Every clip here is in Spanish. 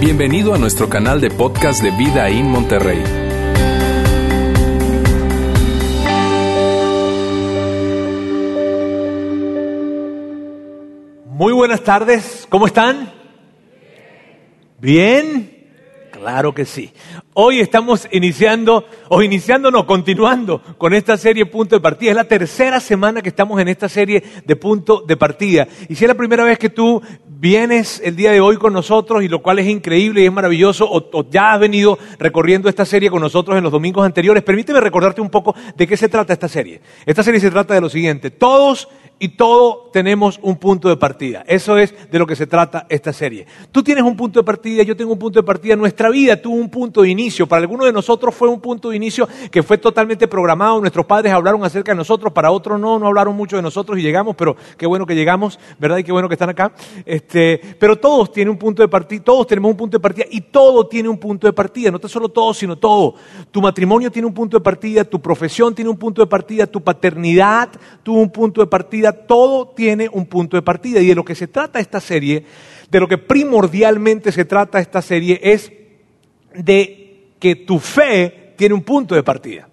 Bienvenido a nuestro canal de podcast de Vida en Monterrey. Muy buenas tardes, ¿cómo están? ¿Bien? Claro que sí. Hoy estamos iniciando, o iniciándonos, continuando con esta serie Punto de Partida. Es la tercera semana que estamos en esta serie de Punto de Partida. Y si es la primera vez que tú vienes el día de hoy con nosotros, y lo cual es increíble y es maravilloso, o, ya has venido recorriendo esta serie con nosotros en los domingos anteriores, permíteme recordarte un poco de qué se trata esta serie. Esta serie se trata de lo siguiente. Todos y todo tenemos un punto de partida. Eso es de lo que se trata esta serie. Tú tienes un punto de partida, yo tengo un punto de partida. Nuestra vida tuvo un punto de inicio. Para algunos de nosotros fue un punto de inicio que fue totalmente programado. Nuestros padres hablaron acerca de nosotros, para otros no, no hablaron mucho de nosotros y llegamos, pero qué bueno que llegamos, ¿verdad? Y qué bueno que están acá. Este, pero todos tienen un punto de partida, todos tenemos un punto de partida y todo tiene un punto de partida. No te solo todo, sino todo. Tu matrimonio tiene un punto de partida, tu profesión tiene un punto de partida, tu paternidad tuvo un punto de partida todo tiene un punto de partida. Y de lo que se trata esta serie, de lo que primordialmente se trata esta serie, es de que tu fe tiene un punto de partida.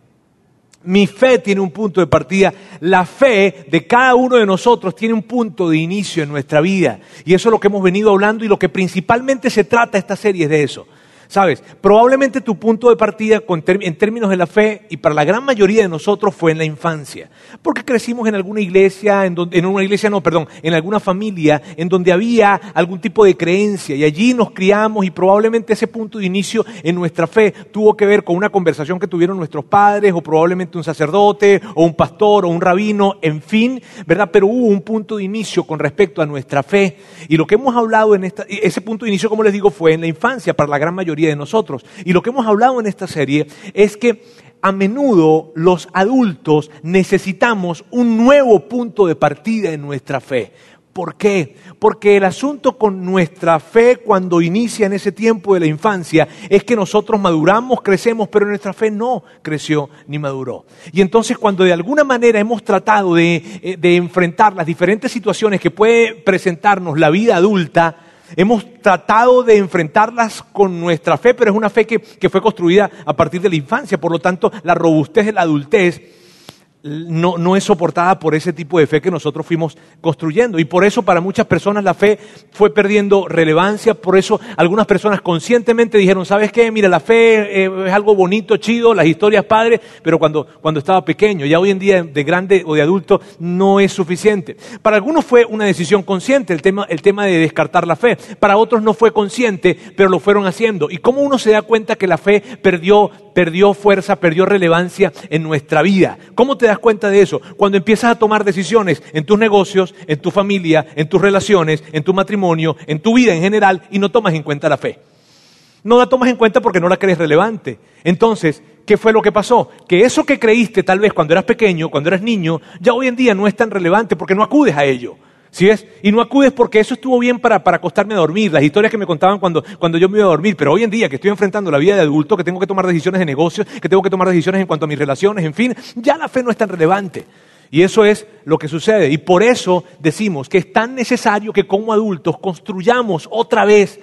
Mi fe tiene un punto de partida. La fe de cada uno de nosotros tiene un punto de inicio en nuestra vida. Y eso es lo que hemos venido hablando y lo que principalmente se trata esta serie es de eso. Sabes, probablemente tu punto de partida en términos de la fe y para la gran mayoría de nosotros fue en la infancia, porque crecimos en alguna iglesia, en, en una iglesia no, perdón, en alguna familia en donde había algún tipo de creencia y allí nos criamos y probablemente ese punto de inicio en nuestra fe tuvo que ver con una conversación que tuvieron nuestros padres o probablemente un sacerdote o un pastor o un rabino, en fin, ¿verdad? Pero hubo un punto de inicio con respecto a nuestra fe. Y lo que hemos hablado en esta, ese punto de inicio, como les digo, fue en la infancia para la gran mayoría de nosotros. Y lo que hemos hablado en esta serie es que a menudo los adultos necesitamos un nuevo punto de partida en nuestra fe. ¿Por qué? Porque el asunto con nuestra fe cuando inicia en ese tiempo de la infancia es que nosotros maduramos, crecemos, pero nuestra fe no creció ni maduró. Y entonces cuando de alguna manera hemos tratado de, eh, enfrentar las diferentes situaciones que puede presentarnos la vida adulta, Hemos tratado de enfrentarlas con nuestra fe, pero es una fe que, que, fue construida a partir de la infancia. Por lo tanto, la robustez de la adultez no, no, es soportada por ese tipo de fe que nosotros fuimos construyendo. Y por eso para muchas personas la fe fue perdiendo relevancia, por eso algunas personas conscientemente dijeron, ¿sabes qué? Mira, la fe eh, es algo bonito, chido, las historias padres, pero cuando, cuando estaba pequeño, ya hoy en día de grande o de adulto no es suficiente. Para algunos fue una decisión consciente el tema, el tema de descartar la fe, para otros no fue consciente, pero lo fueron haciendo. ¿Y cómo uno se da cuenta que la fe perdió perdió fuerza, perdió relevancia en nuestra vida. ¿Cómo te das cuenta de eso? Cuando empiezas a tomar decisiones en tus negocios, en tu familia, en tus relaciones, en tu matrimonio, en tu vida en general y no tomas en cuenta la fe. No la tomas en cuenta porque no la crees relevante. Entonces, ¿qué fue lo que pasó? Que eso que creíste tal vez cuando eras pequeño, cuando eras niño, ya hoy en día no es tan relevante porque no acudes a ello. ¿Sí? Y no acudes porque eso estuvo bien para, para, acostarme a dormir, las historias que me contaban cuando, cuando yo me iba a dormir, pero hoy en día que estoy enfrentando la vida de adulto, que tengo que tomar decisiones de negocios, que tengo que tomar decisiones en cuanto a mis relaciones, en fin, ya la fe no es tan relevante. Y eso es lo que sucede. Y por eso decimos que es tan necesario que como adultos construyamos otra vez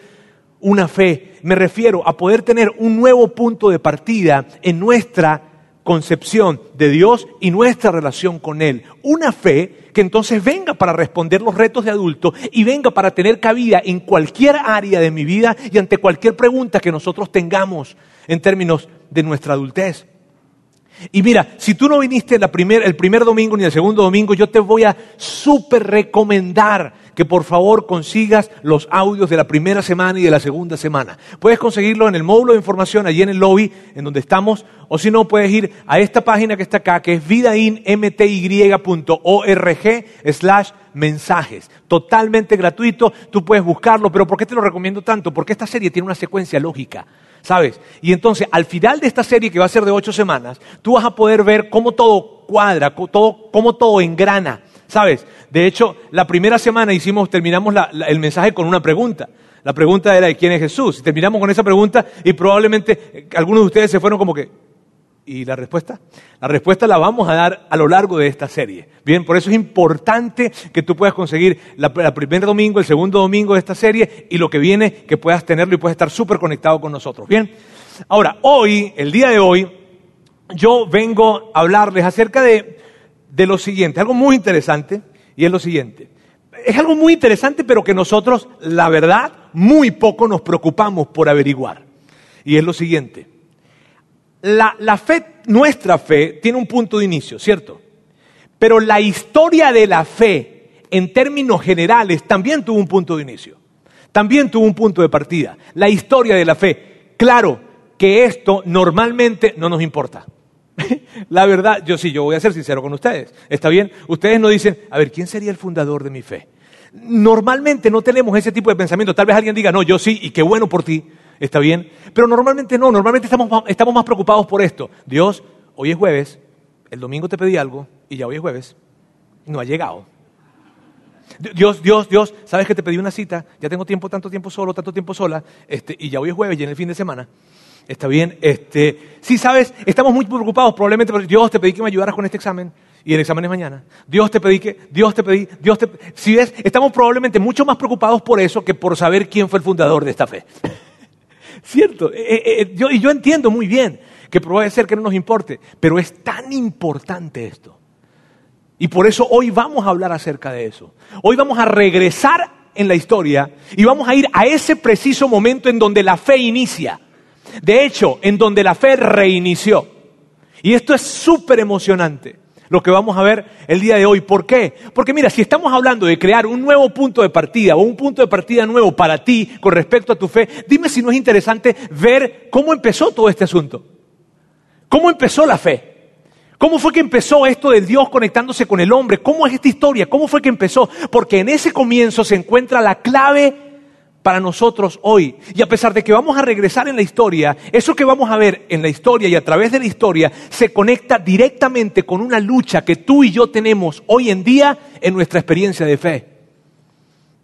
una fe. Me refiero a poder tener un nuevo punto de partida en nuestra concepción de Dios y nuestra relación con Él. Una fe que entonces venga para responder los retos de adulto y venga para tener cabida en cualquier área de mi vida y ante cualquier pregunta que nosotros tengamos en términos de nuestra adultez. Y mira, si tú no viniste el primer domingo ni el segundo domingo, yo te voy a súper recomendar que por favor consigas los audios de la primera semana y de la segunda semana. Puedes conseguirlo en el módulo de información allí en el lobby, en donde estamos, o si no, puedes ir a esta página que está acá, que es vidainmty.org slash mensajes. Totalmente gratuito, tú puedes buscarlo, pero ¿por qué te lo recomiendo tanto? Porque esta serie tiene una secuencia lógica. ¿sabes? Y entonces, al final de esta serie, que va a ser de ocho semanas, tú vas a poder ver cómo todo cuadra, todo, cómo todo engrana, ¿sabes? De hecho, la primera semana hicimos, terminamos el mensaje con una pregunta. La pregunta era de quién es Jesús. Y terminamos con esa pregunta y probablemente eh, algunos de ustedes se fueron como que, ¿Y la respuesta? La respuesta la vamos a dar a lo largo de esta serie. Bien, por eso es importante que tú puedas conseguir la, el primer domingo, el segundo domingo de esta serie y lo que viene, que puedas tenerlo y puedas estar súper conectado con nosotros. Bien, ahora, hoy, el día de hoy, yo vengo a hablarles acerca de, de lo siguiente, algo muy interesante, y es lo siguiente. Es algo muy interesante, pero que nosotros, la verdad, muy poco nos preocupamos por averiguar. Y es lo siguiente la, fe, nuestra fe, tiene un punto de inicio, ¿cierto? Pero la historia de la fe, en términos generales, también tuvo un punto de inicio. También tuvo un punto de partida. La historia de la fe. Claro que esto normalmente no nos importa. la verdad, yo sí, yo voy a ser sincero con ustedes. ¿Está bien? Ustedes no dicen, a ver, ¿quién sería el fundador de mi fe? Normalmente no tenemos ese tipo de pensamiento. Tal vez alguien diga, no, yo sí, y qué bueno por ti. ¿Está bien? Pero normalmente no, normalmente estamos, estamos más preocupados por esto. Dios, hoy es jueves, el domingo te pedí algo y ya hoy es jueves, no ha llegado. Dios, Dios, Dios, sabes que te pedí una cita, ya tengo tiempo, tanto tiempo solo, tanto tiempo sola, este, y ya hoy es jueves y en el fin de semana. Está bien, este, sí, sabes, estamos muy preocupados probablemente porque Dios te pedí que me ayudaras con este examen y el examen es mañana. Dios te pedí que, Dios te pedí, Dios te, si ves, estamos probablemente mucho más preocupados por eso que por saber quién fue el fundador de esta fe. ¿Cierto? Eh, eh, eh, yo, y yo entiendo muy bien que puede ser que no nos importe, pero es tan importante esto. Y por eso hoy vamos a hablar acerca de eso. Hoy vamos a regresar en la historia y vamos a ir a ese preciso momento en donde la fe inicia. De hecho, en donde la fe reinició. Y esto es súper emocionante lo que vamos a ver el día de hoy. ¿Por qué? Porque mira, si estamos hablando de crear un nuevo punto de partida o un punto de partida nuevo para ti con respecto a tu fe, dime si no es interesante ver cómo empezó todo este asunto. ¿Cómo empezó la fe? ¿Cómo fue que empezó esto de Dios conectándose con el hombre? ¿Cómo es esta historia? ¿Cómo fue que empezó? Porque en ese comienzo se encuentra la clave para nosotros hoy. Y a pesar de que vamos a regresar en la historia, eso que vamos a ver en la historia y a través de la historia se conecta directamente con una lucha que tú y yo tenemos hoy en día en nuestra experiencia de fe.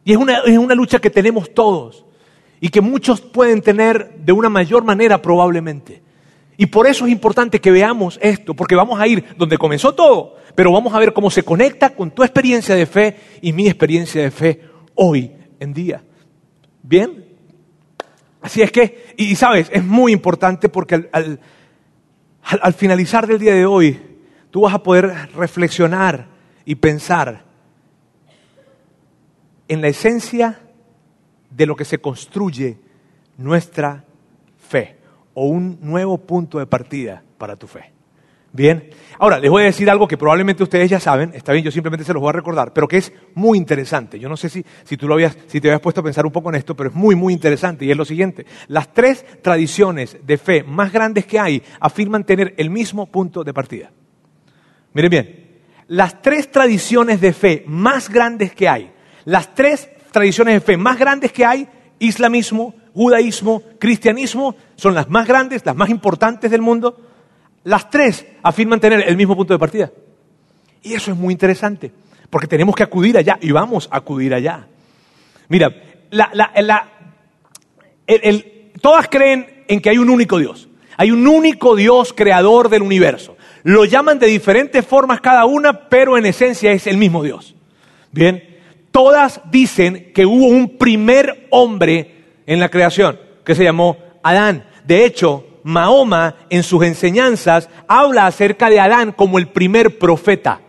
Y es una, es una lucha que tenemos todos y que muchos pueden tener de una mayor manera probablemente. Y por eso es importante que veamos esto, porque vamos a ir donde comenzó todo, pero vamos a ver cómo se conecta con tu experiencia de fe y mi experiencia de fe hoy en día. Bien. Así es que, y, sabes, es muy importante porque al, al finalizar del día de hoy, tú vas a poder reflexionar y pensar en la esencia de lo que se construye nuestra fe o un nuevo punto de partida para tu fe. Bien, ahora les voy a decir algo que probablemente ustedes ya saben, está bien, yo simplemente se los voy a recordar, pero que es muy interesante. Yo no sé si, si tú lo habías, si te habías puesto a pensar un poco en esto, pero es muy, muy interesante y es lo siguiente. Las tres tradiciones de fe más grandes que hay afirman tener el mismo punto de partida. Miren bien, las tres tradiciones de fe más grandes que hay, las tres tradiciones de fe más grandes que hay, islamismo, judaísmo, cristianismo, son las más grandes, las más importantes del mundo las tres afirman tener el mismo punto de partida. Y eso es muy interesante, porque tenemos que acudir allá y vamos a acudir allá. Mira, todas creen en que hay un único Dios. Hay un único Dios creador del universo. Lo llaman de diferentes formas cada una, pero en esencia es el mismo Dios. Bien, todas dicen que hubo un primer hombre en la creación, que se llamó Adán. De hecho, Mahoma en sus enseñanzas habla acerca de Adán como el primer profeta.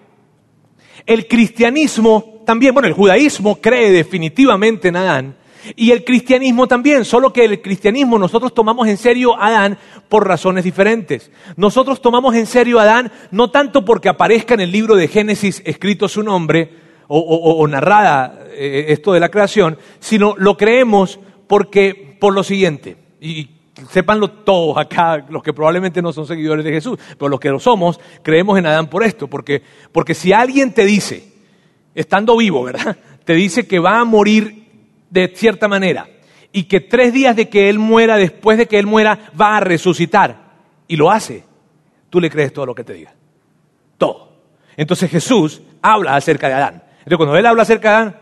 El cristianismo también, bueno, el judaísmo cree definitivamente en Adán y el cristianismo también, solo que el cristianismo nosotros tomamos en serio Adán por razones diferentes. Nosotros tomamos en serio a Adán no tanto porque aparezca en el libro de Génesis escrito su nombre o, narrada eh, esto de la creación, sino lo creemos porque por lo siguiente, y sépanlo todos acá, los que probablemente no son seguidores de Jesús, pero los que lo somos, creemos en Adán por esto, porque, porque si alguien te dice, estando vivo, ¿verdad? Te dice que va a morir de cierta manera y que tres días de que él muera, después de que él muera, va a resucitar y lo hace, tú le crees todo lo que te diga. Todo. Entonces Jesús habla acerca de Adán. Entonces cuando él habla acerca de Adán,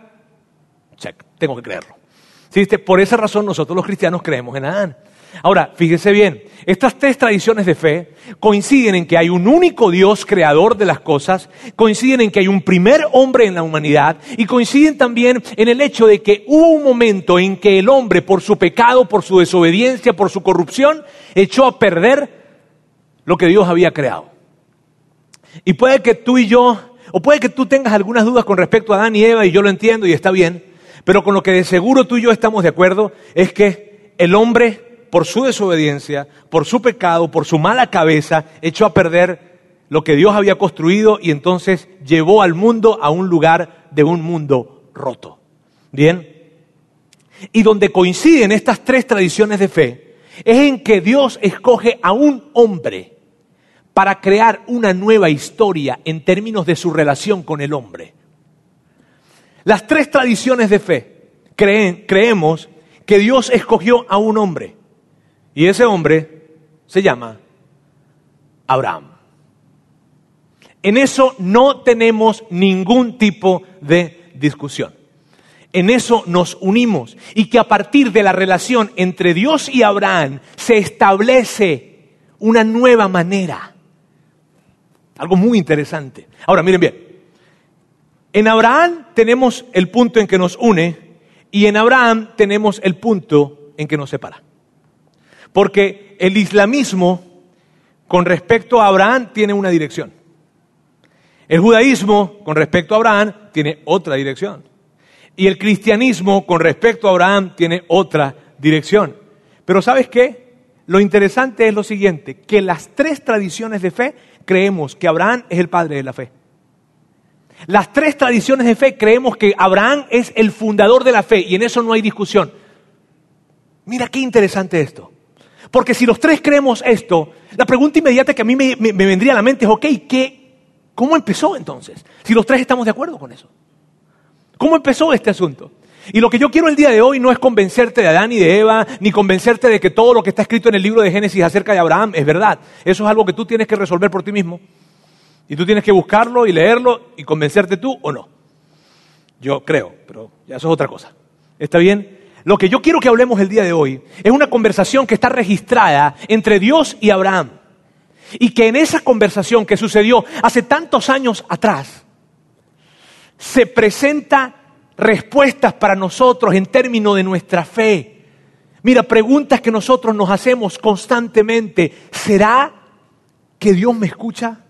check, tengo que creerlo. ¿Sí? Por esa razón nosotros los cristianos creemos en Adán. Ahora, fíjese bien, estas tres tradiciones de fe coinciden en que hay un único Dios creador de las cosas, coinciden en que hay un primer hombre en la humanidad y coinciden también en el hecho de que hubo un momento en que el hombre, por su pecado, por su desobediencia, por su corrupción, echó a perder lo que Dios había creado. Y puede que tú y yo, o puede que tú tengas algunas dudas con respecto a Adán y Eva, y yo lo entiendo y está bien, pero con lo que de seguro tú y yo estamos de acuerdo es que el hombre por su desobediencia, por su pecado, por su mala cabeza, echó a perder lo que Dios había construido y entonces llevó al mundo a un lugar de un mundo roto. Bien. Y donde coinciden estas tres tradiciones de fe es en que Dios escoge a un hombre para crear una nueva historia en términos de su relación con el hombre. Las tres tradiciones de fe creen, creemos que Dios escogió a un hombre y ese hombre se llama Abraham. En eso no tenemos ningún tipo de discusión. En eso nos unimos y que a partir de la relación entre Dios y Abraham se establece una nueva manera. Algo muy interesante. Ahora, miren bien. En Abraham tenemos el punto en que nos une y en Abraham tenemos el punto en que nos separa. Porque el islamismo con respecto a Abraham tiene una dirección. El judaísmo con respecto a Abraham tiene otra dirección. Y el cristianismo con respecto a Abraham tiene otra dirección. Pero ¿sabes qué? Lo interesante es lo siguiente, que las tres tradiciones de fe creemos que Abraham es el padre de la fe. Las tres tradiciones de fe creemos que Abraham es el fundador de la fe y en eso no hay discusión. Mira qué interesante esto. Porque si los tres creemos esto, la pregunta inmediata que a mí me, vendría a la mente es, ok, ¿qué, ¿cómo empezó entonces? Si los tres estamos de acuerdo con eso. ¿Cómo empezó este asunto? Y lo que yo quiero el día de hoy no es convencerte de Adán y de Eva, ni convencerte de que todo lo que está escrito en el libro de Génesis acerca de Abraham es verdad. Eso es algo que tú tienes que resolver por ti mismo. Y tú tienes que buscarlo y leerlo y convencerte tú o no. Yo creo, pero ya eso es otra cosa. ¿Está bien? Lo que yo quiero que hablemos el día de hoy es una conversación que está registrada entre Dios y Abraham. Y que en esa conversación que sucedió hace tantos años atrás, se presenta respuestas para nosotros en términos de nuestra fe. Mira, preguntas que nosotros nos hacemos constantemente. ¿Será que Dios me escucha?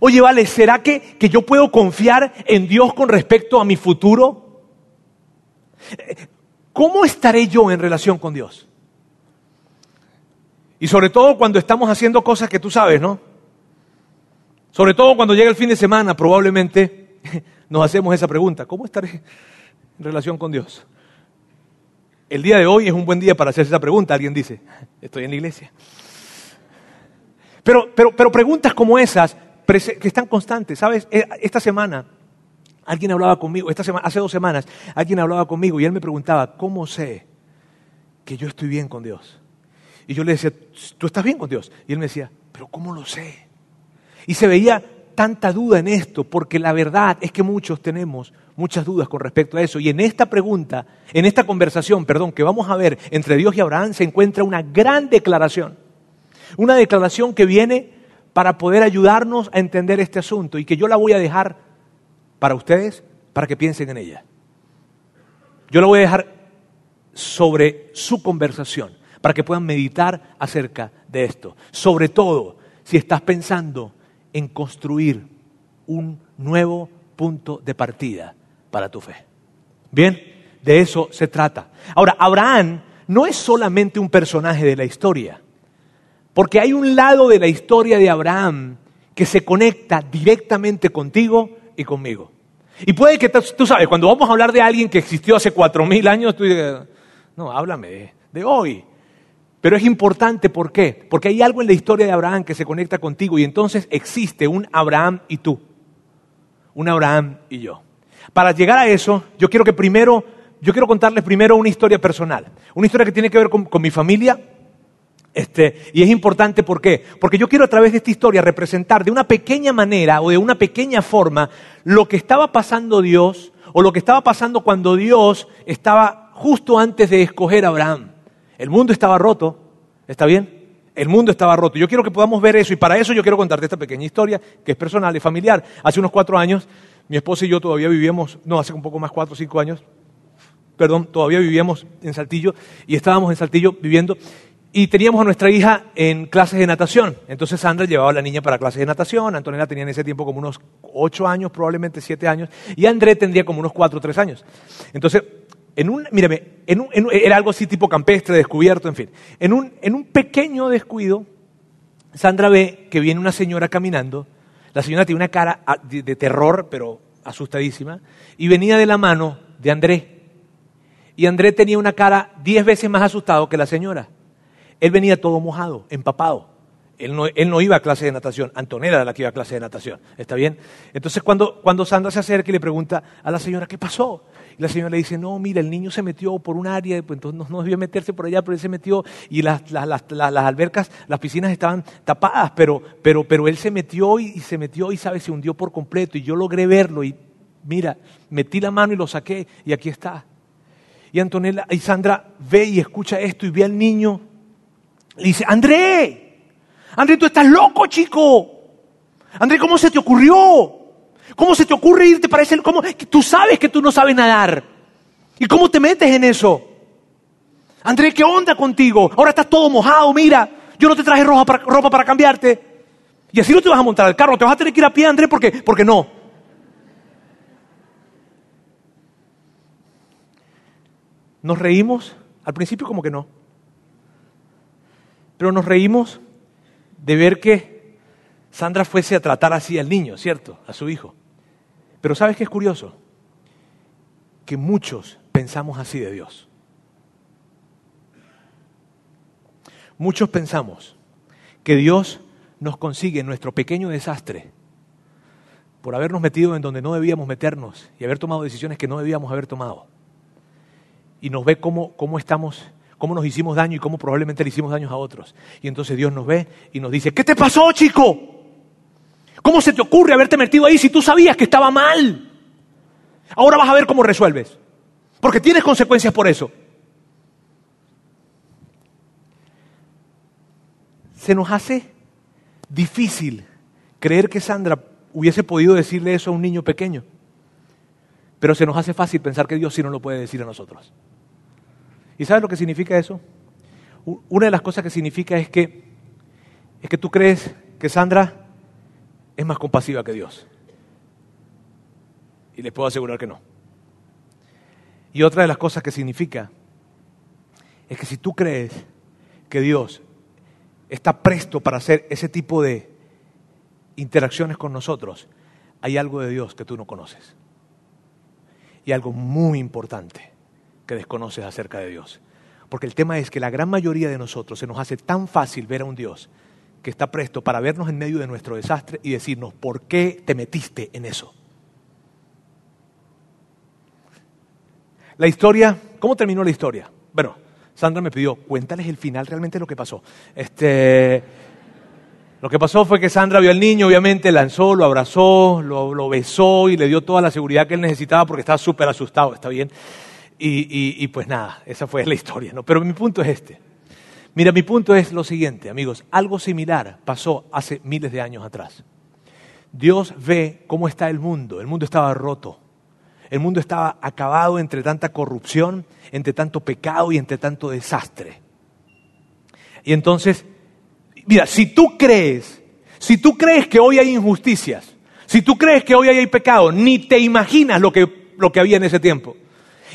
Oye, vale, ¿será que, que yo puedo confiar en Dios con respecto a mi futuro? ¿Cómo estaré yo en relación con Dios? Y sobre todo cuando estamos haciendo cosas que tú sabes, ¿no? Sobre todo cuando llega el fin de semana, probablemente nos hacemos esa pregunta, ¿cómo estaré en relación con Dios? El día de hoy es un buen día para hacerse esa pregunta, alguien dice, estoy en la iglesia. Pero, pero, pero preguntas como esas, que están constantes, ¿sabes? Eh, esta semana Alguien hablaba conmigo, esta semana, hace dos semanas, alguien hablaba conmigo y él me preguntaba, ¿cómo sé que yo estoy bien con Dios? Y yo le decía, ¿tú estás bien con Dios? Y él me decía, ¿pero cómo lo sé? Y se veía tanta duda en esto, porque la verdad es que muchos tenemos muchas dudas con respecto a eso. Y en esta pregunta, en esta conversación, perdón, que vamos a ver entre Dios y Abraham, se encuentra una gran declaración. Una declaración que viene para poder ayudarnos a entender este asunto y que yo la voy a dejar para ustedes, para que piensen en ella. Yo la voy a dejar sobre su conversación, para que puedan meditar acerca de esto. Sobre todo, si estás pensando en construir un nuevo punto de partida para tu fe. Bien, de eso se trata. Ahora, Abraham no es solamente un personaje de la historia, porque hay un lado de la historia de Abraham que se conecta directamente contigo y conmigo. Y puede que tú sabes, cuando vamos a hablar de alguien que existió hace cuatro mil años, tú dices, no, háblame de, hoy. Pero es importante, ¿por qué? Porque hay algo en la historia de Abraham que se conecta contigo y entonces existe un Abraham y tú, un Abraham y yo. Para llegar a eso, yo quiero que primero, yo quiero contarles primero una historia personal, una historia que tiene que ver con mi familia, este, y es importante, ¿por qué? Porque yo quiero a través de esta historia representar de una pequeña manera o de una pequeña forma lo que estaba pasando Dios o lo que estaba pasando cuando Dios estaba justo antes de escoger a Abraham. El mundo estaba roto, ¿está bien? El mundo estaba roto. Yo quiero que podamos ver eso y para eso yo quiero contarte esta pequeña historia que es personal y familiar. Hace unos cuatro años, mi esposa y yo todavía vivíamos, no, hace un poco más, cuatro o cinco años, perdón, todavía vivíamos en Saltillo y estábamos en Saltillo viviendo y teníamos a nuestra hija en clases de natación. Entonces Sandra llevaba a la niña para clases de natación. Antonella tenía en ese tiempo como unos ocho años, probablemente siete años. Y André tendría como unos cuatro o tres años. Entonces, en un, mírame, en un, era algo así tipo campestre, descubierto, en fin. En un, en un pequeño descuido, Sandra ve que viene una señora caminando. La señora tiene una cara ah, de, terror, pero asustadísima. Y venía de la mano de André. Y André tenía una cara diez veces más asustado que la señora. Él venía todo mojado, empapado. Él no, iba a clase de natación, Antonella era la que iba a clase de natación, ¿está bien? Entonces cuando, cuando Sandra se acerca y le pregunta a la señora, ¿qué pasó? Y la señora le dice, no, mira, el niño se metió por un área, pues entonces no, debió meterse por allá, pero él se metió y las, las, albercas, las piscinas estaban tapadas, pero, pero, pero él se metió y, se metió y. Se hundió por completo y yo logré verlo y mira, metí la mano y lo saqué y aquí está. Y Antonella y Sandra ve y escucha esto y ve al niño le dice, André, André, tú estás loco, chico. André, ¿cómo se te ocurrió? ¿Cómo se te ocurre irte para ese... ¿Cómo? Tú sabes que tú no sabes nadar. ¿Y cómo te metes en eso? André, ¿qué onda contigo? Ahora estás todo mojado, mira. Yo no te traje ropa para, ropa para cambiarte. Y así no te vas a montar al carro. Te vas a tener que ir a pie, André, porque, porque no. Nos reímos. Al principio como que no. Pero nos reímos de ver que Sandra fuese a tratar así al niño, ¿cierto? A su hijo. Pero ¿sabes qué es curioso? Que muchos pensamos así de Dios. Muchos pensamos que Dios nos consigue nuestro pequeño desastre por habernos metido en donde no debíamos meternos y haber tomado decisiones que no debíamos haber tomado. Y nos ve cómo, cómo estamos cómo nos hicimos daño y cómo probablemente le hicimos daños a otros. Y entonces Dios nos ve y nos dice, ¿qué te pasó, chico? ¿Cómo se te ocurre haberte metido ahí si tú sabías que estaba mal? Ahora vas a ver cómo resuelves. Porque tienes consecuencias por eso. Se nos hace difícil creer que Sandra hubiese podido decirle eso a un niño pequeño. Pero se nos hace fácil pensar que Dios sí no lo puede decir a nosotros. ¿Y sabes lo que significa eso? Una de las cosas que significa es que, es que tú crees que Sandra es más compasiva que Dios. Y les puedo asegurar que no. Y otra de las cosas que significa es que si tú crees que Dios está presto para hacer ese tipo de interacciones con nosotros, hay algo de Dios que tú no conoces. Y algo muy importante que desconoces acerca de Dios. Porque el tema es que la gran mayoría de nosotros se nos hace tan fácil ver a un Dios que está presto para vernos en medio de nuestro desastre y decirnos, ¿por qué te metiste en eso? La historia, ¿cómo terminó la historia? Bueno, Sandra me pidió, cuéntales el final realmente lo que pasó. Este, lo que pasó fue que Sandra vio al niño, obviamente, lanzó, lo abrazó, lo, lo besó y le dio toda la seguridad que él necesitaba porque estaba súper asustado, ¿está bien? Y, pues nada, esa fue la historia, ¿no? Pero mi punto es este. Mira, mi punto es lo siguiente, amigos. Algo similar pasó hace miles de años atrás. Dios ve cómo está el mundo. El mundo estaba roto. El mundo estaba acabado entre tanta corrupción, entre tanto pecado y entre tanto desastre. Y entonces, mira, si tú crees, si tú crees que hoy hay injusticias, si tú crees que hoy hay pecado, ni te imaginas lo que, lo que había en ese tiempo.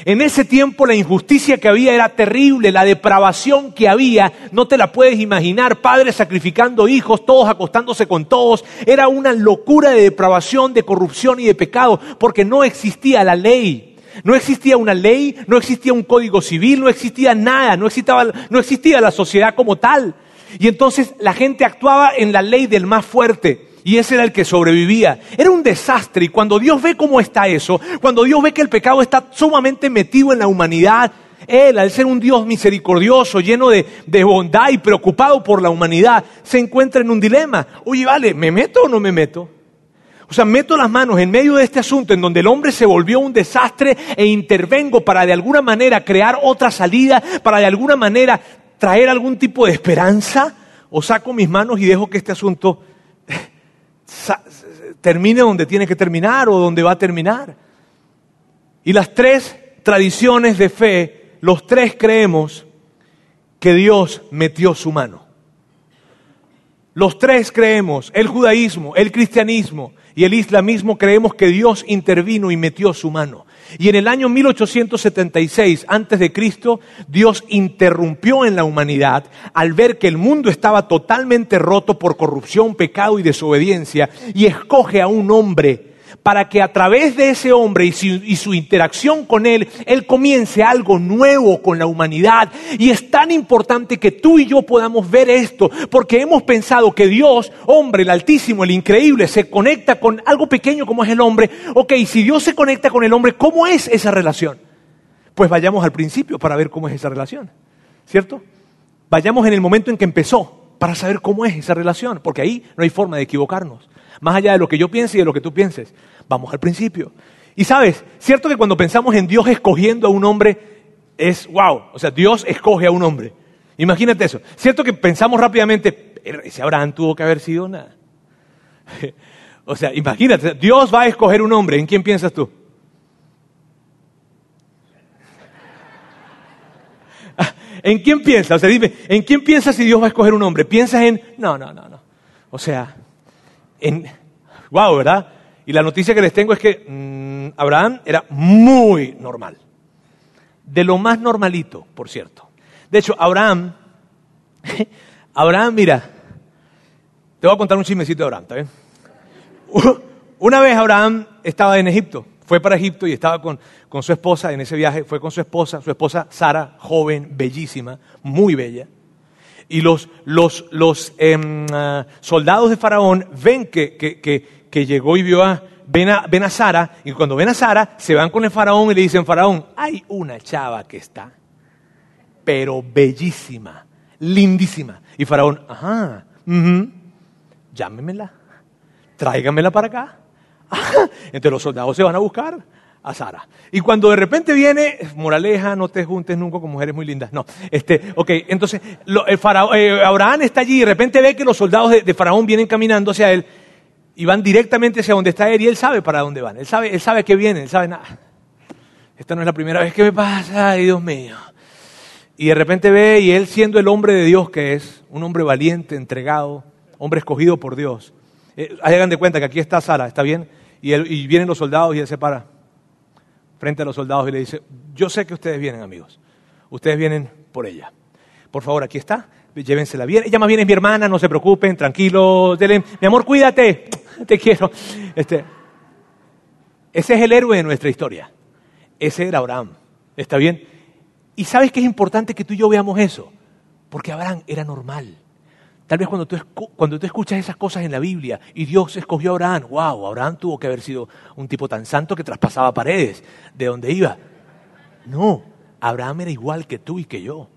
En ese tiempo la injusticia que había era terrible, la depravación que había, no te la puedes imaginar, padres sacrificando hijos, todos acostándose con todos, era una locura de depravación, de corrupción y de pecado, porque no existía la ley. No existía una ley, no existía un código civil, no existía nada, no existía, no existía la sociedad como tal. Y entonces la gente actuaba en la ley del más fuerte. Y ese era el que sobrevivía. Era un desastre. Y cuando Dios ve cómo está eso, cuando Dios ve que el pecado está sumamente metido en la humanidad, Él, al ser un Dios misericordioso, lleno de, bondad y preocupado por la humanidad, se encuentra en un dilema. Oye, vale, ¿me meto o no me meto? O sea, meto las manos en medio de este asunto en donde el hombre se volvió un desastre e intervengo para de alguna manera crear otra salida, para de alguna manera traer algún tipo de esperanza, o saco mis manos y dejo que este asunto termine donde tiene que terminar o donde va a terminar. Y las tres tradiciones de fe, los tres creemos que Dios metió su mano. Los tres creemos, el judaísmo, el cristianismo y el islamismo creemos que Dios intervino y metió su mano. Y en el año 1876 antes de Cristo, Dios interrumpió en la humanidad al ver que el mundo estaba totalmente roto por corrupción, pecado y desobediencia y escoge a un hombre para que a través de ese hombre y su, interacción con él, él comience algo nuevo con la humanidad. Y es tan importante que tú y yo podamos ver esto, porque hemos pensado que Dios, hombre, el altísimo, el increíble, se conecta con algo pequeño como es el hombre. Ok, si Dios se conecta con el hombre, ¿cómo es esa relación? Pues vayamos al principio para ver cómo es esa relación, ¿cierto? Vayamos en el momento en que empezó para saber cómo es esa relación, porque ahí no hay forma de equivocarnos. Más allá de lo que yo piense y de lo que tú pienses. Vamos al principio. Y sabes, cierto que cuando pensamos en Dios escogiendo a un hombre, es wow. O sea, Dios escoge a un hombre. Imagínate eso. Cierto que pensamos rápidamente, ese Abraham tuvo que haber sido nada. o sea, imagínate, Dios va a escoger un hombre. ¿En quién piensas tú? ¿En quién piensas? O sea, dime, ¿en quién piensas si Dios va a escoger un hombre? ¿Piensas en.? No, no, no, no. O sea, en, wow, ¿verdad? Y la noticia que les tengo es que mm, Abraham era muy normal. De lo más normalito, por cierto. De hecho, Abraham, Abraham, mira, te voy a contar un chismecito de Abraham, ¿está? Una vez Abraham estaba en Egipto, fue para Egipto y estaba con, con su esposa en ese viaje, fue con su esposa, su esposa Sara, joven, bellísima, muy bella y los, los, los em, ah, soldados de Faraón ven que, que, llegó y vio a ven, a, ven a Sara, y cuando ven a Sara, se van con el Faraón y le dicen, Faraón, hay una chava que está, pero bellísima, lindísima. Y Faraón, ajá, llámemela, tráigamela para acá. Entonces los soldados se van a buscar a Sara. Y cuando de repente viene, moraleja, no te juntes nunca con mujeres muy lindas. No, este, ok, entonces el faraón, eh, Abraham está allí y de repente ve que los soldados de, Faraón vienen caminando hacia él y van directamente hacia donde está él y él sabe para dónde van. Él sabe, él sabe que vienen, él sabe nada. Esta no es la primera vez que me pasa, ay Dios mío. Y de repente ve y él siendo el hombre de Dios que es, un hombre valiente, entregado, hombre escogido por Dios. Eh, hagan de cuenta que aquí está Sara, ¿está bien? Y, y vienen los soldados y él se para frente a los soldados y le dice, yo sé que ustedes vienen, amigos. Ustedes vienen por ella. Por favor, aquí está. Llévensela bien. Ella más bien es mi hermana, no se preocupen, tranquilos. mi amor, cuídate. Te quiero. Este, ese es el héroe de nuestra historia. Ese era Abraham. ¿Está bien? Y sabes que es importante que tú y yo veamos eso. Porque Abraham era normal. Tal vez cuando tú, cuando tú escuchas esas cosas en la Biblia y Dios escogió a Abraham, wow, Abraham tuvo que haber sido un tipo tan santo que traspasaba paredes de donde iba. No, Abraham era igual que tú y que yo.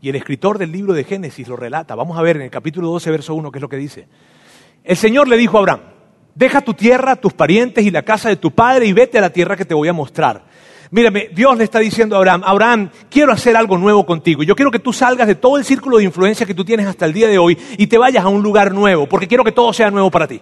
Y el escritor del libro de Génesis lo relata. Vamos a ver en el capítulo 12, verso 1, qué es lo que dice. El Señor le dijo a Abraham, deja tu tierra, tus parientes y la casa de tu padre y vete a la tierra que te voy a mostrar. Mírame, Dios le está diciendo a Abraham, Abraham, quiero hacer algo nuevo contigo. Yo quiero que tú salgas de todo el círculo de influencia que tú tienes hasta el día de hoy y te vayas a un lugar nuevo, porque quiero que todo sea nuevo para ti.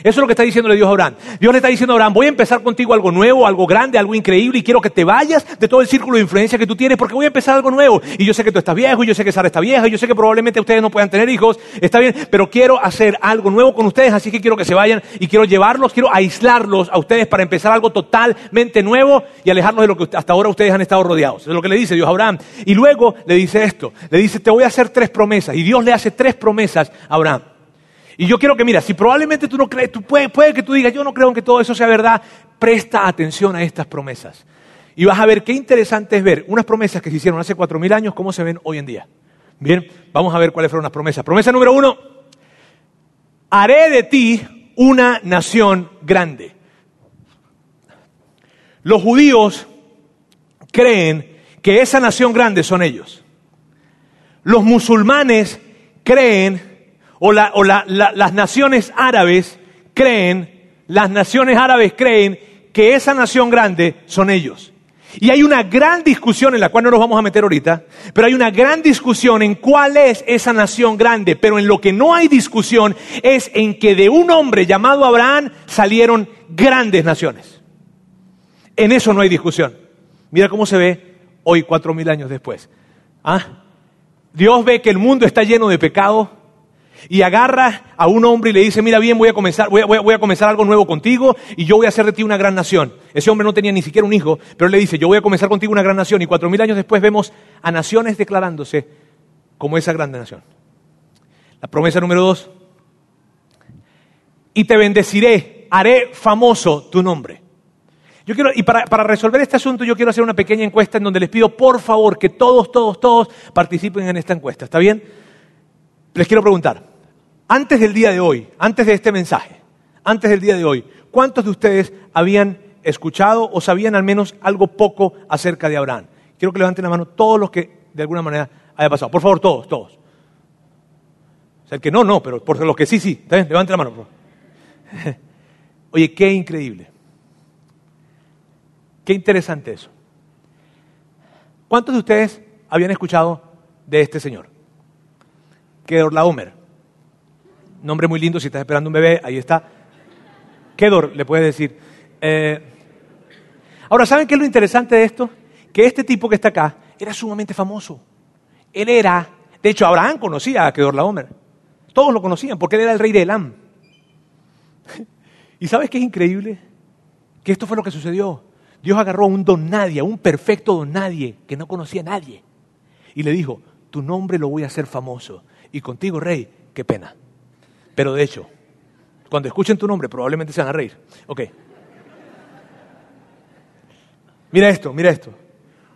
Eso es lo que está diciéndole Dios a Abraham. Dios le está diciendo a Abraham, voy a empezar contigo algo nuevo, algo grande, algo increíble y quiero que te vayas de todo el círculo de influencia que tú tienes porque voy a empezar algo nuevo. Y yo sé que tú estás viejo, y yo sé que Sara está vieja, y yo sé que probablemente ustedes no puedan tener hijos, está bien, pero quiero hacer algo nuevo con ustedes, así que quiero que se vayan y quiero llevarlos, quiero aislarlos a ustedes para empezar algo totalmente nuevo y alejarlos de lo que hasta ahora ustedes han estado rodeados. Es lo que le dice Dios a Abraham. Y luego le dice esto, le dice, te voy a hacer tres promesas. Y Dios le hace tres promesas a Abraham. Y yo quiero que, mira, si probablemente tú no crees, tú puede, puede que tú digas, yo no creo que todo eso sea verdad, presta atención a estas promesas. Y vas a ver qué interesante es ver unas promesas que se hicieron hace cuatro mil años, cómo se ven hoy en día. Bien, vamos a ver cuáles fueron las promesas. Promesa número uno, haré de ti una nación grande. Los judíos creen que esa nación grande son ellos. Los musulmanes creen o, las naciones árabes creen las naciones árabes creen que esa nación grande son ellos. Y hay una gran discusión en la cual no nos vamos a meter ahorita, pero hay una gran discusión en cuál es esa nación grande, pero en lo que no hay discusión es en que de un hombre llamado Abraham salieron grandes naciones. En eso no hay discusión. Mira cómo se ve hoy, cuatro mil años después. ¿Ah? Dios ve que el mundo está lleno de pecado, y agarra a un hombre y le dice, mira bien, voy a comenzar, voy a, comenzar algo nuevo contigo y yo voy a hacer de ti una gran nación. Ese hombre no tenía ni siquiera un hijo, pero le dice, yo voy a comenzar contigo una gran nación y cuatro mil años después vemos a naciones declarándose como esa grande nación. La promesa número dos, y te bendeciré, haré famoso tu nombre. Yo quiero, y para, resolver este asunto, yo quiero hacer una pequeña encuesta en donde les pido, por favor, que todos, todos, todos participen en esta encuesta. ¿Está bien? Les quiero preguntar, antes del día de hoy, antes de este mensaje, antes del día de hoy, ¿cuántos de ustedes habían escuchado o sabían al menos algo poco acerca de Abraham? Quiero que levanten la mano todos los que de alguna manera haya pasado. Por favor, todos, todos. O sea, el que no, no, pero por los que sí, sí. ¿Está bien? Levanten la mano, por favor. Oye, qué increíble. Qué interesante eso. ¿Cuántos de ustedes habían escuchado de este señor? Kedor Laomer. Nombre muy lindo, si estás esperando un bebé, ahí está. Kedor, le puedes decir. Eh, ahora, ¿saben qué es lo interesante de esto? Que este tipo que está acá era sumamente famoso. Él era, de hecho, Abraham conocía a Kedor Laomer. Todos lo conocían porque él era el rey de Elam. ¿Y sabes qué es increíble? Que esto fue lo que sucedió. Dios agarró a un don nadie, a un perfecto don nadie, que no conocía a nadie. Y le dijo, tu nombre lo voy a hacer famoso. Y contigo, rey, qué pena. Pero de hecho, cuando escuchen tu nombre probablemente se van a reír. Ok. Mira esto, mira esto.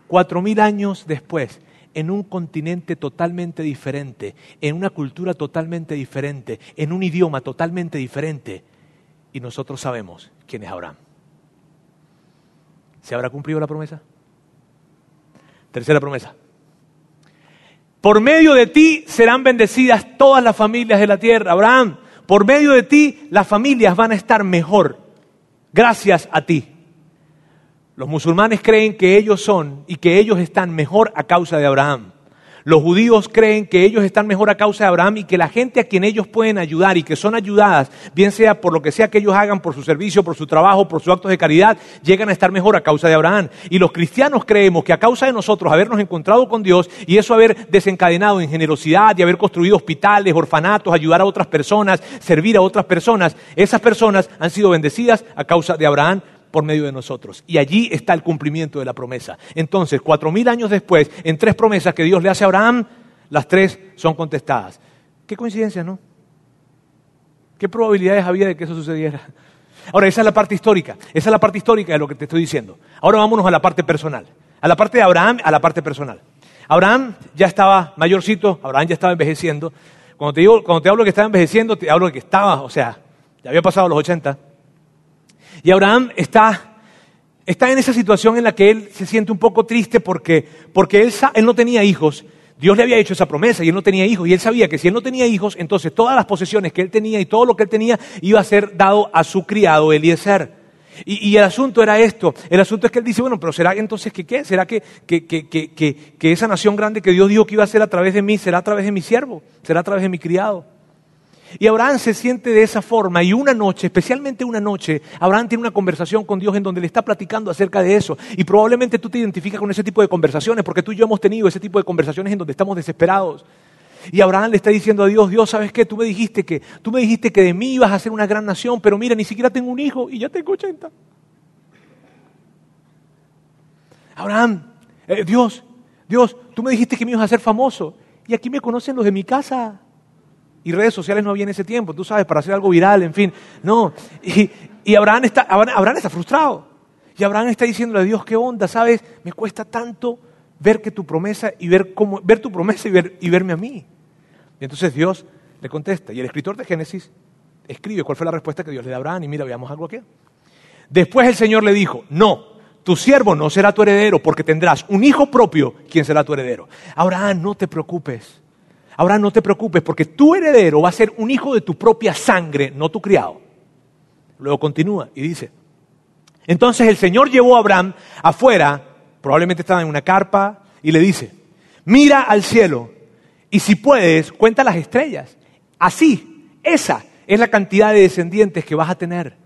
Cuatro mil años después, en un continente totalmente diferente, en una cultura totalmente diferente, en un idioma totalmente diferente, y nosotros sabemos quién es Abraham. ¿Se habrá cumplido la promesa? Tercera promesa. Por medio de ti serán bendecidas todas las familias de la tierra. Abraham, por medio de ti las familias van a estar mejor. Gracias a ti. Los musulmanes creen que ellos son y que ellos están mejor a causa de Abraham. Los judíos creen que ellos están mejor a causa de Abraham y que la gente a quien ellos pueden ayudar y que son ayudadas, bien sea por lo que sea que ellos hagan, por su servicio, por su trabajo, por sus actos de caridad, llegan a estar mejor a causa de Abraham. Y los cristianos creemos que a causa de nosotros habernos encontrado con Dios y eso haber desencadenado en generosidad y haber construido hospitales, orfanatos, ayudar a otras personas, servir a otras personas, esas personas han sido bendecidas a causa de Abraham por medio de nosotros. Y allí está el cumplimiento de la promesa. Entonces, cuatro mil años después, en tres promesas que Dios le hace a Abraham, las tres son contestadas. Qué coincidencia, ¿no? ¿Qué probabilidades había de que eso sucediera? Ahora, esa es la parte histórica, esa es la parte histórica de lo que te estoy diciendo. Ahora vámonos a la parte personal, a la parte de Abraham, a la parte personal. Abraham ya estaba mayorcito, Abraham ya estaba envejeciendo. Cuando te, digo, cuando te hablo que estaba envejeciendo, te hablo de que estaba, o sea, ya había pasado los 80. Y Abraham está, está en esa situación en la que él se siente un poco triste porque, porque él, él no tenía hijos. Dios le había hecho esa promesa y él no tenía hijos. Y él sabía que si él no tenía hijos, entonces todas las posesiones que él tenía y todo lo que él tenía iba a ser dado a su criado Eliezer. Y, el asunto era esto. El asunto es que él dice, bueno, pero ¿será entonces que qué? ¿Será que, que, que, que, esa nación grande que Dios dijo que iba a ser a través de mí, será a través de mi siervo? ¿Será a través de mi criado? Y Abraham se siente de esa forma y una noche, especialmente una noche, Abraham tiene una conversación con Dios en donde le está platicando acerca de eso. Y probablemente tú te identificas con ese tipo de conversaciones porque tú y yo hemos tenido ese tipo de conversaciones en donde estamos desesperados. Y Abraham le está diciendo a Dios, Dios, ¿sabes qué? Tú me dijiste que, tú me dijiste que de mí ibas a ser una gran nación, pero mira, ni siquiera tengo un hijo y ya tengo 80. Abraham, eh, Dios, Dios, tú me dijiste que me ibas a ser famoso y aquí me conocen los de mi casa y redes sociales no había en ese tiempo, tú sabes, para hacer algo viral, en fin. No. Y, Abraham, está, Abraham está frustrado. Y Abraham está diciéndole a Dios, ¿qué onda? ¿Sabes? Me cuesta tanto ver que tu promesa y ver cómo, ver tu promesa y, ver, y verme a mí. Y entonces Dios le contesta. Y el escritor de Génesis escribe cuál fue la respuesta que Dios le da a Abraham. Y mira, veamos algo aquí. Después el Señor le dijo, no, tu siervo no será tu heredero porque tendrás un hijo propio quien será tu heredero. Abraham, no te preocupes. Ahora no te preocupes porque tu heredero va a ser un hijo de tu propia sangre, no tu criado. Luego continúa y dice, entonces el Señor llevó a Abraham afuera, probablemente estaba en una carpa, y le dice, mira al cielo y si puedes, cuenta las estrellas. Así, esa es la cantidad de descendientes que vas a tener.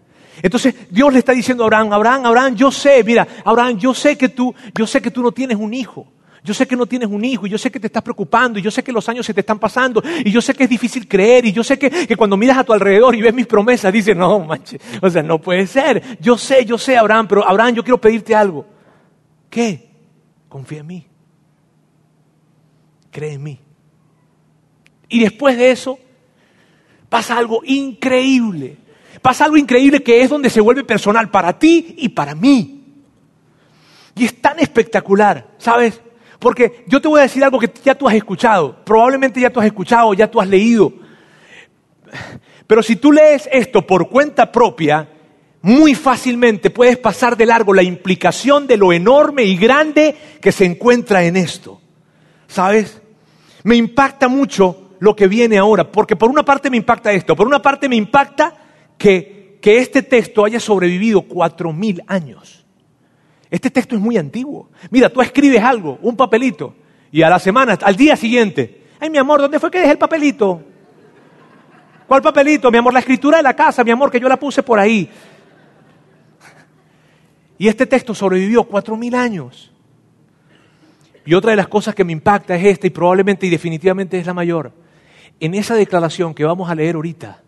Entonces Dios le está diciendo a Abraham, Abraham, Abraham, yo sé, mira, Abraham, yo sé que tú, yo sé que tú no tienes un hijo. Yo sé que no tienes un hijo y yo sé que te estás preocupando y yo sé que los años se te están pasando y yo sé que es difícil creer y yo sé que, que cuando miras a tu alrededor y ves mis promesas dices, no, manches, o sea, no puede ser. Yo sé, yo sé, Abraham, pero Abraham, yo quiero pedirte algo. ¿Qué? Confía en mí. Cree en mí. Y después de eso pasa algo increíble. Pasa algo increíble que es donde se vuelve personal para ti y para mí. Y es tan espectacular, ¿sabes? Porque yo te voy a decir algo que ya tú has escuchado, probablemente ya tú has escuchado, ya tú has leído. Pero si tú lees esto por cuenta propia, muy fácilmente puedes pasar de largo la implicación de lo enorme y grande que se encuentra en esto. ¿Sabes? Me impacta mucho lo que viene ahora, porque por una parte me impacta esto, por una parte me impacta que, que este texto haya sobrevivido cuatro mil años. Este texto es muy antiguo. Mira, tú escribes algo, un papelito, y a la semana, al día siguiente, ay mi amor, ¿dónde fue que dejé el papelito? ¿Cuál papelito? Mi amor, la escritura de la casa, mi amor, que yo la puse por ahí. Y este texto sobrevivió cuatro mil años. Y otra de las cosas que me impacta es esta, y probablemente y definitivamente es la mayor. En esa declaración que vamos a leer ahorita,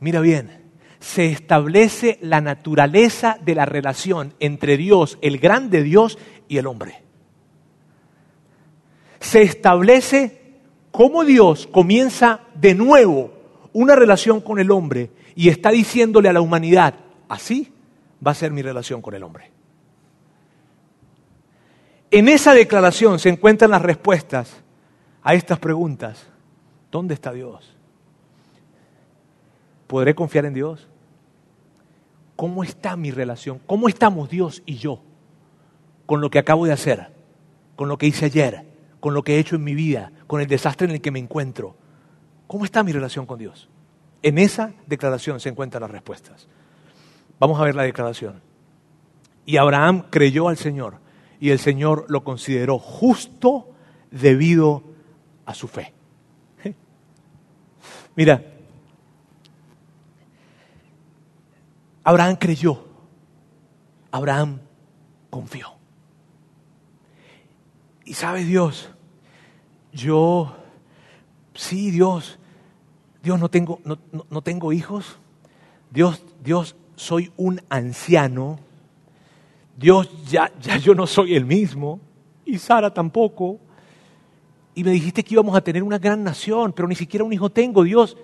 mira bien, se establece la naturaleza de la relación entre Dios, el grande Dios, y el hombre. Se establece cómo Dios comienza de nuevo una relación con el hombre y está diciéndole a la humanidad, así va a ser mi relación con el hombre. En esa declaración se encuentran las respuestas a estas preguntas. ¿Dónde está Dios? ¿Podré confiar en Dios? ¿Cómo está mi relación? ¿Cómo estamos Dios y yo con lo que acabo de hacer? Con lo que hice ayer, con lo que he hecho en mi vida, con el desastre en el que me encuentro. ¿Cómo está mi relación con Dios? En esa declaración se encuentran las respuestas. Vamos a ver la declaración. Y Abraham creyó al Señor y el Señor lo consideró justo debido a su fe. Mira, Abraham creyó, Abraham confió. Y sabe Dios, yo, sí Dios, Dios no tengo, no, no tengo hijos, Dios, Dios, soy un anciano, Dios ya, ya yo no soy el mismo, y Sara tampoco. Y me dijiste que íbamos a tener una gran nación, pero ni siquiera un hijo tengo, Dios.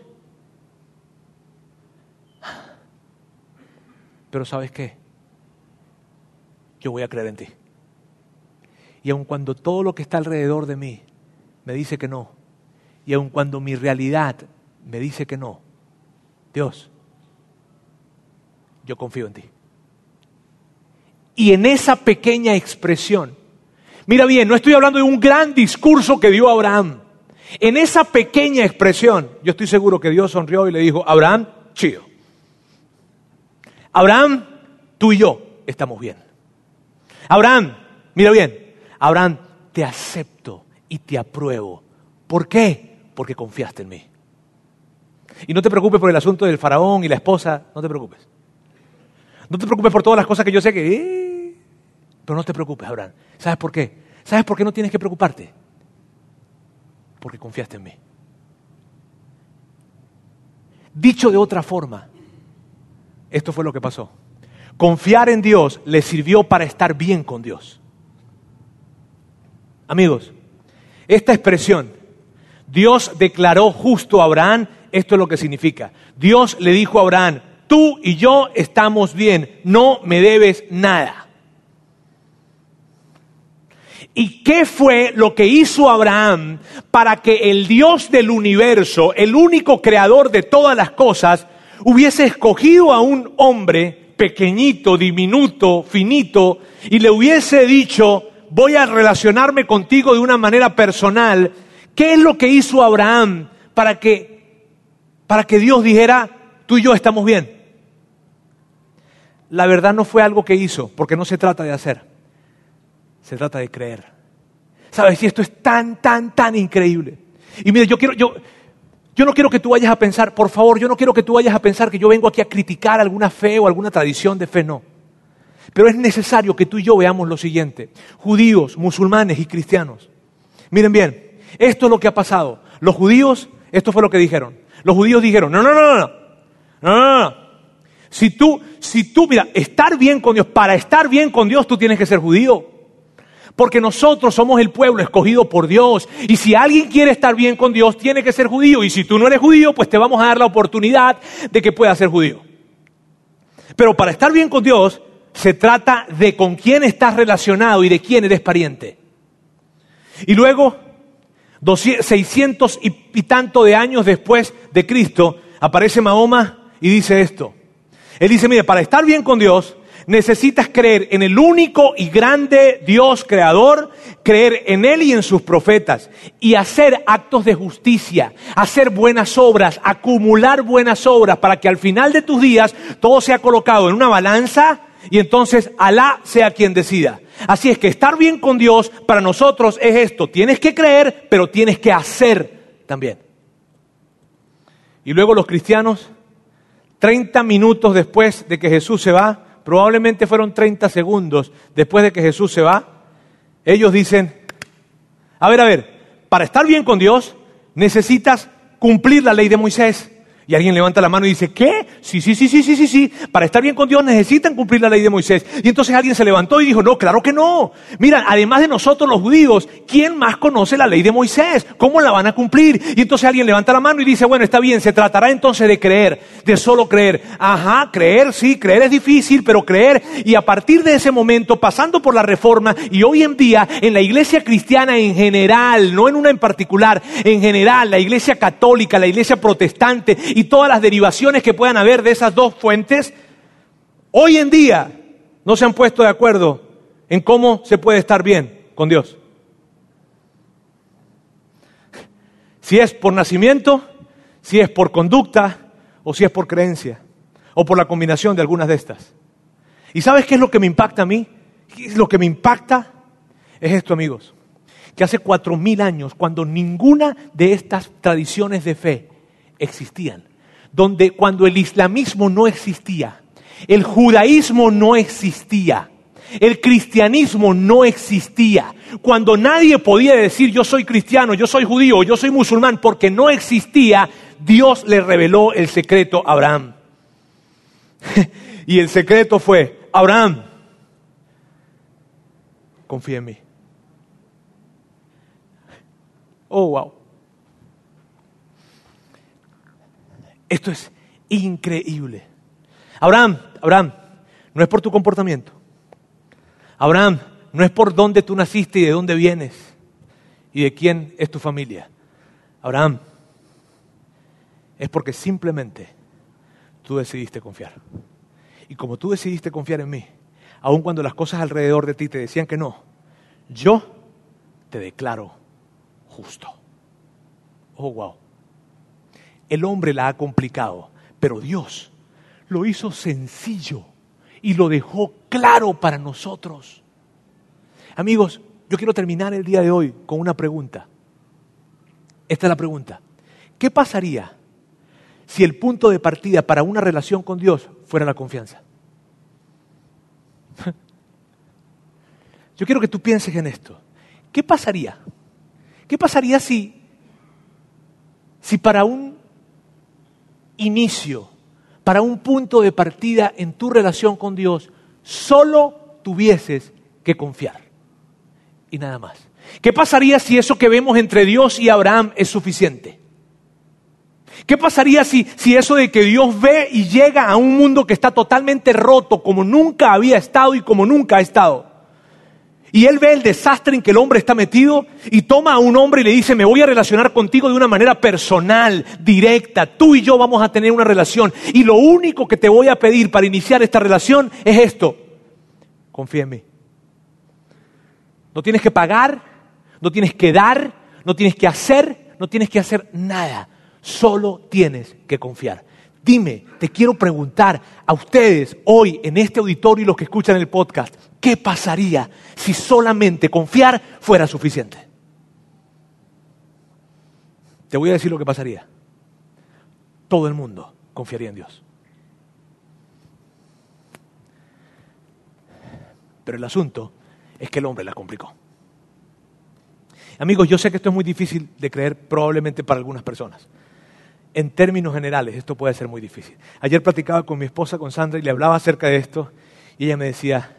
Pero ¿sabes qué? Yo voy a creer en ti. Y aun cuando todo lo que está alrededor de mí me dice que no, y aun cuando mi realidad me dice que no, Dios, yo confío en ti. Y en esa pequeña expresión, mira bien, no estoy hablando de un gran discurso que dio Abraham. En esa pequeña expresión, yo estoy seguro que Dios sonrió y le dijo, Abraham, chido. Abraham, tú y yo estamos bien. Abraham, mira bien, Abraham, te acepto y te apruebo. ¿Por qué? Porque confiaste en mí. Y no te preocupes por el asunto del faraón y la esposa, no te preocupes. No te preocupes por todas las cosas que yo sé que... Eh, pero no te preocupes, Abraham. ¿Sabes por qué? ¿Sabes por qué no tienes que preocuparte? Porque confiaste en mí. Dicho de otra forma, esto fue lo que pasó. Confiar en Dios le sirvió para estar bien con Dios. Amigos, esta expresión, Dios declaró justo a Abraham, esto es lo que significa. Dios le dijo a Abraham, tú y yo estamos bien, no me debes nada. ¿Y qué fue lo que hizo Abraham para que el Dios del universo, el único creador de todas las cosas, hubiese escogido a un hombre pequeñito, diminuto, finito, y le hubiese dicho, voy a relacionarme contigo de una manera personal, ¿qué es lo que hizo Abraham para que, para que Dios dijera, tú y yo estamos bien? la verdad no fue algo que hizo, porque no se trata de hacer, se trata de creer. ¿Sabes? Y esto es tan, tan, tan increíble. Y mira, yo quiero, yo, yo no quiero que tú vayas a pensar, por favor, yo no quiero que tú vayas a pensar que yo vengo aquí a criticar alguna fe o alguna tradición de fe, no. Pero es necesario que tú y yo veamos lo siguiente. Judíos, musulmanes y cristianos. Miren bien, esto es lo que ha pasado. Los judíos, esto fue lo que dijeron. Los judíos dijeron, no, no, no, no, no, no, no. Si tú, si tú, mira, estar bien con Dios, para estar bien con Dios tú tienes que ser judío. Porque nosotros somos el pueblo escogido por Dios. Y si alguien quiere estar bien con Dios, tiene que ser judío. Y si tú no eres judío, pues te vamos a dar la oportunidad de que puedas ser judío. Pero para estar bien con Dios, se trata de con quién estás relacionado y de quién eres pariente. Y luego, 600 y tanto de años después de Cristo, aparece Mahoma y dice esto. Él dice, mire, para estar bien con Dios, necesitas creer en el único y grande Dios creador, creer en Él y en sus profetas, y hacer actos de justicia, hacer buenas obras, acumular buenas obras, para que al final de tus días todo sea colocado en una balanza y entonces Alá sea quien decida. Así es que estar bien con Dios para nosotros es esto. Tienes que creer, pero tienes que hacer también. Y luego los cristianos, 30 minutos después de que Jesús se va, probablemente fueron 30 segundos después de que Jesús se va, ellos dicen, a ver, a ver, para estar bien con Dios necesitas cumplir la ley de Moisés. Y alguien levanta la mano y dice, ¿qué? Sí, sí, sí, sí, sí, sí, sí. Para estar bien con Dios necesitan cumplir la ley de Moisés. Y entonces alguien se levantó y dijo, no, claro que no. Mira, además de nosotros los judíos, ¿quién más conoce la ley de Moisés? ¿Cómo la van a cumplir? Y entonces alguien levanta la mano y dice, bueno, está bien, se tratará entonces de creer, de solo creer. Ajá, creer, sí, creer es difícil, pero creer. Y a partir de ese momento, pasando por la reforma y hoy en día en la iglesia cristiana en general, no en una en particular, en general, la iglesia católica, la iglesia protestante, y todas las derivaciones que puedan haber de esas dos fuentes, hoy en día no se han puesto de acuerdo en cómo se puede estar bien con Dios. Si es por nacimiento, si es por conducta o si es por creencia o por la combinación de algunas de estas. ¿Y sabes qué es lo que me impacta a mí? Lo que me impacta es esto, amigos, que hace cuatro mil años, cuando ninguna de estas tradiciones de fe existían, donde cuando el islamismo no existía, el judaísmo no existía, el cristianismo no existía, cuando nadie podía decir yo soy cristiano, yo soy judío, yo soy musulmán, porque no existía, Dios le reveló el secreto a Abraham. y el secreto fue, Abraham, confía en mí. Oh, wow. Esto es increíble. Abraham, Abraham, no es por tu comportamiento. Abraham, no es por dónde tú naciste y de dónde vienes y de quién es tu familia. Abraham, es porque simplemente tú decidiste confiar. Y como tú decidiste confiar en mí, aun cuando las cosas alrededor de ti te decían que no, yo te declaro justo. Oh, wow el hombre la ha complicado, pero Dios lo hizo sencillo y lo dejó claro para nosotros. Amigos, yo quiero terminar el día de hoy con una pregunta. Esta es la pregunta. ¿Qué pasaría si el punto de partida para una relación con Dios fuera la confianza? Yo quiero que tú pienses en esto. ¿Qué pasaría? ¿Qué pasaría si, si para un inicio, para un punto de partida en tu relación con Dios, solo tuvieses que confiar. Y nada más. ¿Qué pasaría si eso que vemos entre Dios y Abraham es suficiente? ¿Qué pasaría si, si eso de que Dios ve y llega a un mundo que está totalmente roto como nunca había estado y como nunca ha estado? Y él ve el desastre en que el hombre está metido y toma a un hombre y le dice, me voy a relacionar contigo de una manera personal, directa. Tú y yo vamos a tener una relación. Y lo único que te voy a pedir para iniciar esta relación es esto. Confía en mí. No tienes que pagar, no tienes que dar, no tienes que hacer, no tienes que hacer nada. Solo tienes que confiar. Dime, te quiero preguntar a ustedes hoy en este auditorio y los que escuchan el podcast, ¿qué pasaría si solamente confiar fuera suficiente? Te voy a decir lo que pasaría. Todo el mundo confiaría en Dios. Pero el asunto es que el hombre la complicó. Amigos, yo sé que esto es muy difícil de creer probablemente para algunas personas. En términos generales, esto puede ser muy difícil. Ayer platicaba con mi esposa, con Sandra, y le hablaba acerca de esto, y ella me decía,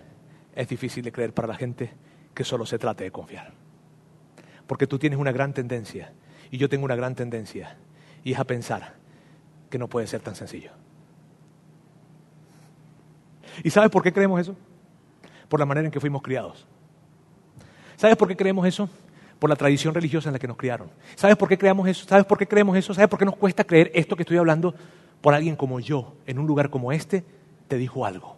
es difícil de creer para la gente que solo se trate de confiar. Porque tú tienes una gran tendencia, y yo tengo una gran tendencia, y es a pensar que no puede ser tan sencillo. ¿Y sabes por qué creemos eso? Por la manera en que fuimos criados. ¿Sabes por qué creemos eso? Por la tradición religiosa en la que nos criaron. ¿Sabes por qué creamos eso? ¿Sabes por qué creemos eso? ¿Sabes por qué nos cuesta creer esto que estoy hablando? Por alguien como yo, en un lugar como este, te dijo algo.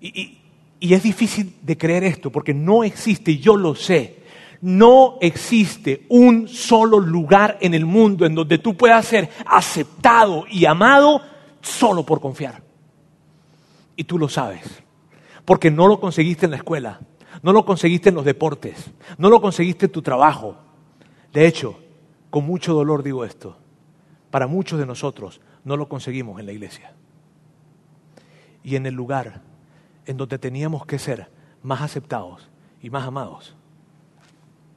Y, y es difícil de creer esto porque no existe, yo lo sé, no existe un solo lugar en el mundo en donde tú puedas ser aceptado y amado solo por confiar. Y tú lo sabes, porque no lo conseguiste en la escuela, no lo conseguiste en los deportes, no lo conseguiste en tu trabajo. De hecho, con mucho dolor digo esto, para muchos de nosotros no lo conseguimos en la iglesia. Y en el lugar en donde teníamos que ser más aceptados y más amados,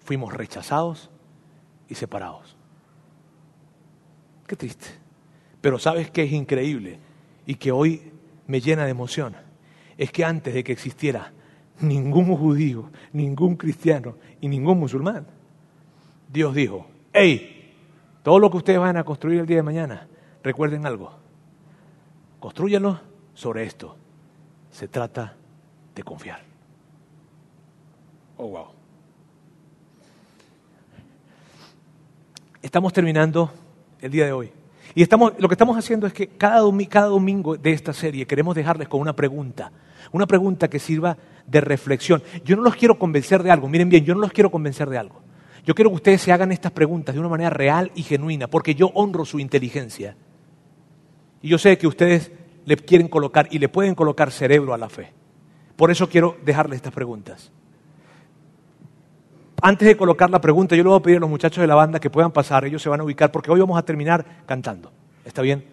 fuimos rechazados y separados. Qué triste. Pero sabes que es increíble y que hoy me llena de emoción. Es que antes de que existiera ningún judío, ningún cristiano y ningún musulmán. Dios dijo, hey, todo lo que ustedes van a construir el día de mañana, recuerden algo, construyanlo sobre esto. Se trata de confiar. Oh, wow. Estamos terminando el día de hoy. Y estamos, lo que estamos haciendo es que cada, cada domingo de esta serie queremos dejarles con una pregunta. Una pregunta que sirva de reflexión. Yo no los quiero convencer de algo, miren bien, yo no los quiero convencer de algo. Yo quiero que ustedes se hagan estas preguntas de una manera real y genuina, porque yo honro su inteligencia. Y yo sé que ustedes le quieren colocar y le pueden colocar cerebro a la fe. Por eso quiero dejarles estas preguntas. Antes de colocar la pregunta, yo le voy a pedir a los muchachos de la banda que puedan pasar, ellos se van a ubicar, porque hoy vamos a terminar cantando. ¿Está bien?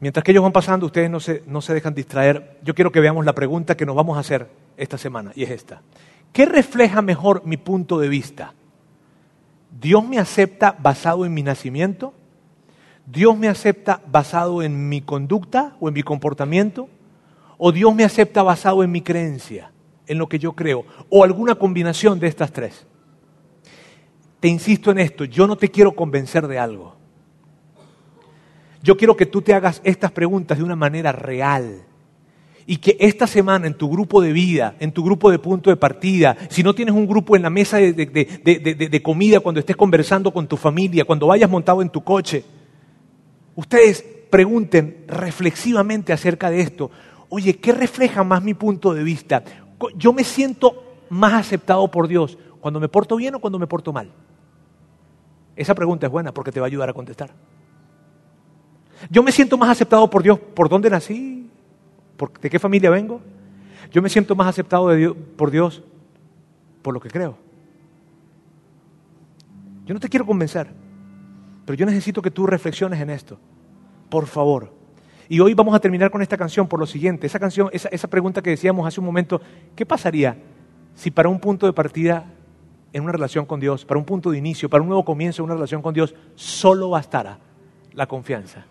Mientras que ellos van pasando, ustedes no se, no se dejan distraer. Yo quiero que veamos la pregunta que nos vamos a hacer esta semana, y es esta. ¿Qué refleja mejor mi punto de vista? ¿Dios me acepta basado en mi nacimiento? ¿Dios me acepta basado en mi conducta o en mi comportamiento? ¿O Dios me acepta basado en mi creencia, en lo que yo creo? ¿O alguna combinación de estas tres? Te insisto en esto, yo no te quiero convencer de algo. Yo quiero que tú te hagas estas preguntas de una manera real. Y que esta semana en tu grupo de vida, en tu grupo de punto de partida, si no tienes un grupo en la mesa de, comida cuando estés conversando con tu familia, cuando vayas montado en tu coche, ustedes pregunten reflexivamente acerca de esto. Oye, ¿qué refleja más mi punto de vista? Yo me siento más aceptado por Dios cuando me porto bien o cuando me porto mal. Esa pregunta es buena porque te va a ayudar a contestar. Yo me siento más aceptado por Dios por dónde nací, por, de qué familia vengo. Yo me siento más aceptado por Dios por lo que creo. Yo no te quiero convencer, pero yo necesito que tú reflexiones en esto. Por favor. Y hoy vamos a terminar con esta canción por lo siguiente. Esa canción, esa, esa pregunta que decíamos hace un momento, ¿qué pasaría si para un punto de partida en una relación con Dios, para un punto de inicio, para un nuevo comienzo en una relación con Dios, solo bastara la confianza?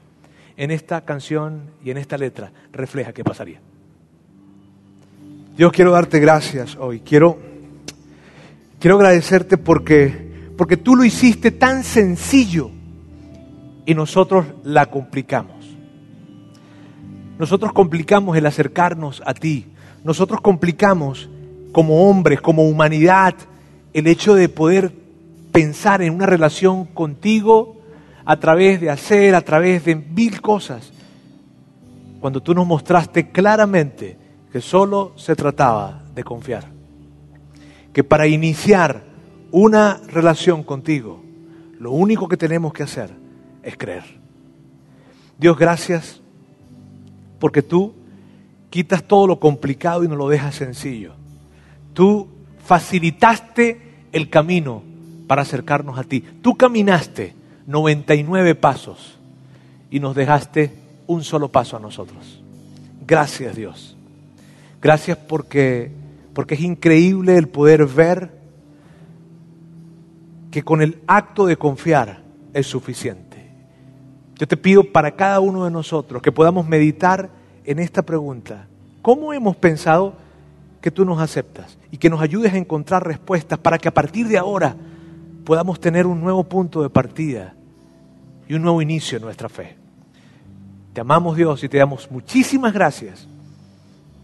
en esta canción y en esta letra refleja qué pasaría. Dios, quiero darte gracias hoy. Quiero, quiero agradecerte porque, porque tú lo hiciste tan sencillo y nosotros la complicamos. Nosotros complicamos el acercarnos a ti. Nosotros complicamos como hombres, como humanidad, el hecho de poder pensar en una relación contigo a través de hacer, a través de mil cosas, cuando tú nos mostraste claramente que solo se trataba de confiar. Que para iniciar una relación contigo, lo único que tenemos que hacer es creer. Dios, gracias porque tú quitas todo lo complicado y nos lo dejas sencillo. Tú facilitaste el camino para acercarnos a ti. Tú caminaste 99 pasos y nos dejaste un solo paso a nosotros. Gracias Dios. Gracias porque, porque es increíble el poder ver que con el acto de confiar es suficiente. Yo te pido para cada uno de nosotros que podamos meditar en esta pregunta. ¿Cómo hemos pensado que tú nos aceptas? Y que nos ayudes a encontrar respuestas para que a partir de ahora podamos tener un nuevo punto de partida y un nuevo inicio en nuestra fe. Te amamos Dios y te damos muchísimas gracias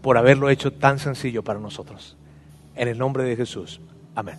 por haberlo hecho tan sencillo para nosotros. En el nombre de Jesús. Amén.